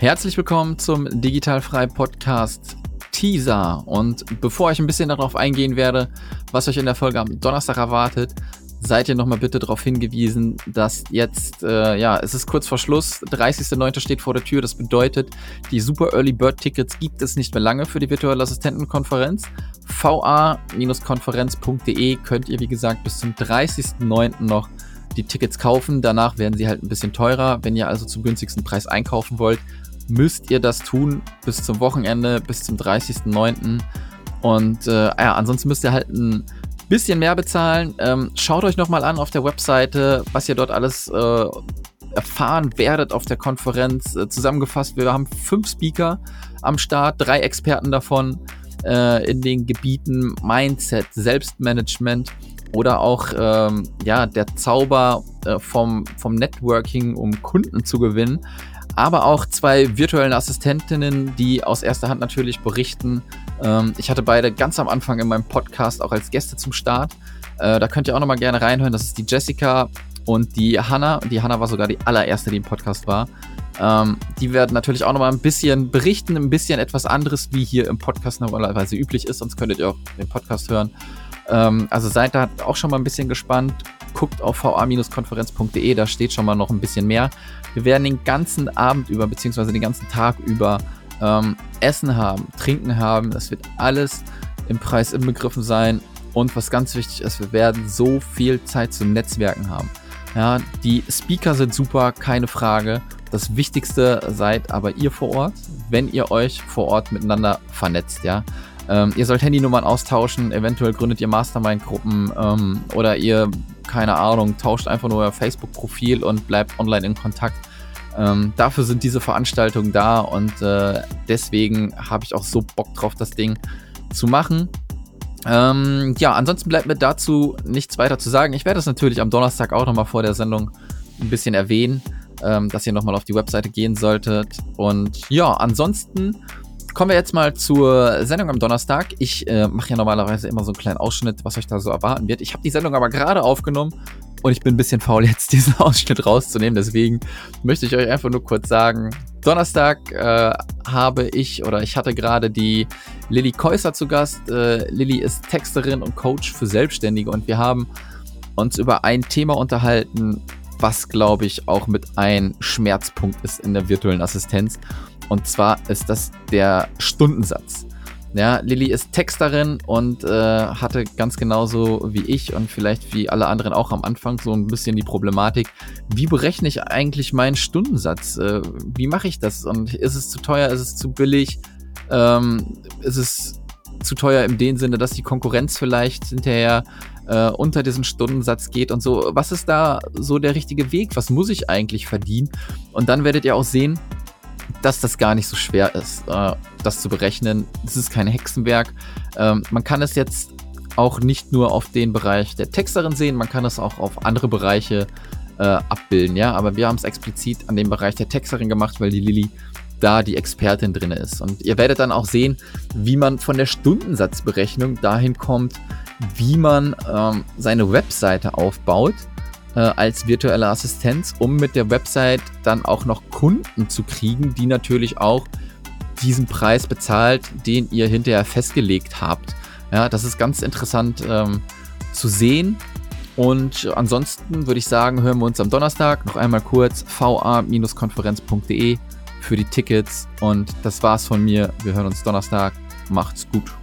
Herzlich willkommen zum Digitalfrei Podcast Teaser. Und bevor ich ein bisschen darauf eingehen werde, was euch in der Folge am Donnerstag erwartet, seid ihr nochmal bitte darauf hingewiesen, dass jetzt, äh, ja, es ist kurz vor Schluss, 30.09. steht vor der Tür. Das bedeutet, die Super Early Bird Tickets gibt es nicht mehr lange für die virtuelle Assistentenkonferenz. va-konferenz.de könnt ihr, wie gesagt, bis zum 30.09. noch die Tickets kaufen. Danach werden sie halt ein bisschen teurer. Wenn ihr also zum günstigsten Preis einkaufen wollt, müsst ihr das tun bis zum Wochenende, bis zum 30.09. Und äh, ja, ansonsten müsst ihr halt ein bisschen mehr bezahlen. Ähm, schaut euch nochmal an auf der Webseite, was ihr dort alles äh, erfahren werdet auf der Konferenz. Äh, zusammengefasst, wir haben fünf Speaker am Start, drei Experten davon äh, in den Gebieten Mindset, Selbstmanagement oder auch ähm, ja, der Zauber äh, vom, vom Networking, um Kunden zu gewinnen aber auch zwei virtuellen Assistentinnen, die aus erster Hand natürlich berichten. Ähm, ich hatte beide ganz am Anfang in meinem Podcast auch als Gäste zum Start. Äh, da könnt ihr auch nochmal gerne reinhören. Das ist die Jessica und die Hanna. Die Hanna war sogar die allererste, die im Podcast war. Ähm, die werden natürlich auch nochmal ein bisschen berichten, ein bisschen etwas anderes, wie hier im Podcast normalerweise üblich ist. Sonst könntet ihr auch den Podcast hören. Ähm, also seid da auch schon mal ein bisschen gespannt. Guckt auf va-konferenz.de, da steht schon mal noch ein bisschen mehr. Wir werden den ganzen Abend über, beziehungsweise den ganzen Tag über ähm, Essen haben, Trinken haben. Das wird alles im Preis inbegriffen sein. Und was ganz wichtig ist, wir werden so viel Zeit zum Netzwerken haben. Ja, die Speaker sind super, keine Frage. Das Wichtigste seid aber ihr vor Ort, wenn ihr euch vor Ort miteinander vernetzt, ja. Ähm, ihr sollt Handynummern austauschen, eventuell gründet ihr Mastermind-Gruppen ähm, oder ihr, keine Ahnung, tauscht einfach nur euer Facebook-Profil und bleibt online in Kontakt. Ähm, dafür sind diese Veranstaltungen da und äh, deswegen habe ich auch so Bock drauf, das Ding zu machen. Ähm, ja, ansonsten bleibt mir dazu nichts weiter zu sagen. Ich werde es natürlich am Donnerstag auch nochmal vor der Sendung ein bisschen erwähnen, ähm, dass ihr nochmal auf die Webseite gehen solltet. Und ja, ansonsten kommen wir jetzt mal zur Sendung am Donnerstag. Ich äh, mache ja normalerweise immer so einen kleinen Ausschnitt, was euch da so erwarten wird. Ich habe die Sendung aber gerade aufgenommen und ich bin ein bisschen faul, jetzt diesen Ausschnitt rauszunehmen. Deswegen möchte ich euch einfach nur kurz sagen, Donnerstag äh, habe ich oder ich hatte gerade die Lilly Käuser zu Gast. Äh, Lilly ist Texterin und Coach für Selbstständige und wir haben uns über ein Thema unterhalten, was glaube ich auch mit ein Schmerzpunkt ist in der virtuellen Assistenz. Und zwar ist das der Stundensatz. Ja, Lilly ist Texterin und äh, hatte ganz genauso wie ich und vielleicht wie alle anderen auch am Anfang so ein bisschen die Problematik, wie berechne ich eigentlich meinen Stundensatz? Äh, wie mache ich das? Und ist es zu teuer? Ist es zu billig? Ähm, ist es zu teuer dem Sinne, dass die Konkurrenz vielleicht hinterher äh, unter diesen Stundensatz geht und so? Was ist da so der richtige Weg? Was muss ich eigentlich verdienen? Und dann werdet ihr auch sehen, dass das gar nicht so schwer ist, äh, das zu berechnen. Das ist kein Hexenwerk. Ähm, man kann es jetzt auch nicht nur auf den Bereich der Texterin sehen, man kann es auch auf andere Bereiche äh, abbilden, ja. Aber wir haben es explizit an dem Bereich der Texterin gemacht, weil die Lilly da die Expertin drin ist. Und ihr werdet dann auch sehen, wie man von der Stundensatzberechnung dahin kommt, wie man ähm, seine Webseite aufbaut äh, als virtuelle Assistenz, um mit der Website dann auch noch Kunden zu kriegen, die natürlich auch diesen Preis bezahlt, den ihr hinterher festgelegt habt. Ja, das ist ganz interessant ähm, zu sehen. Und ansonsten würde ich sagen, hören wir uns am Donnerstag noch einmal kurz va-konferenz.de für die Tickets. Und das war's von mir. Wir hören uns Donnerstag. Macht's gut.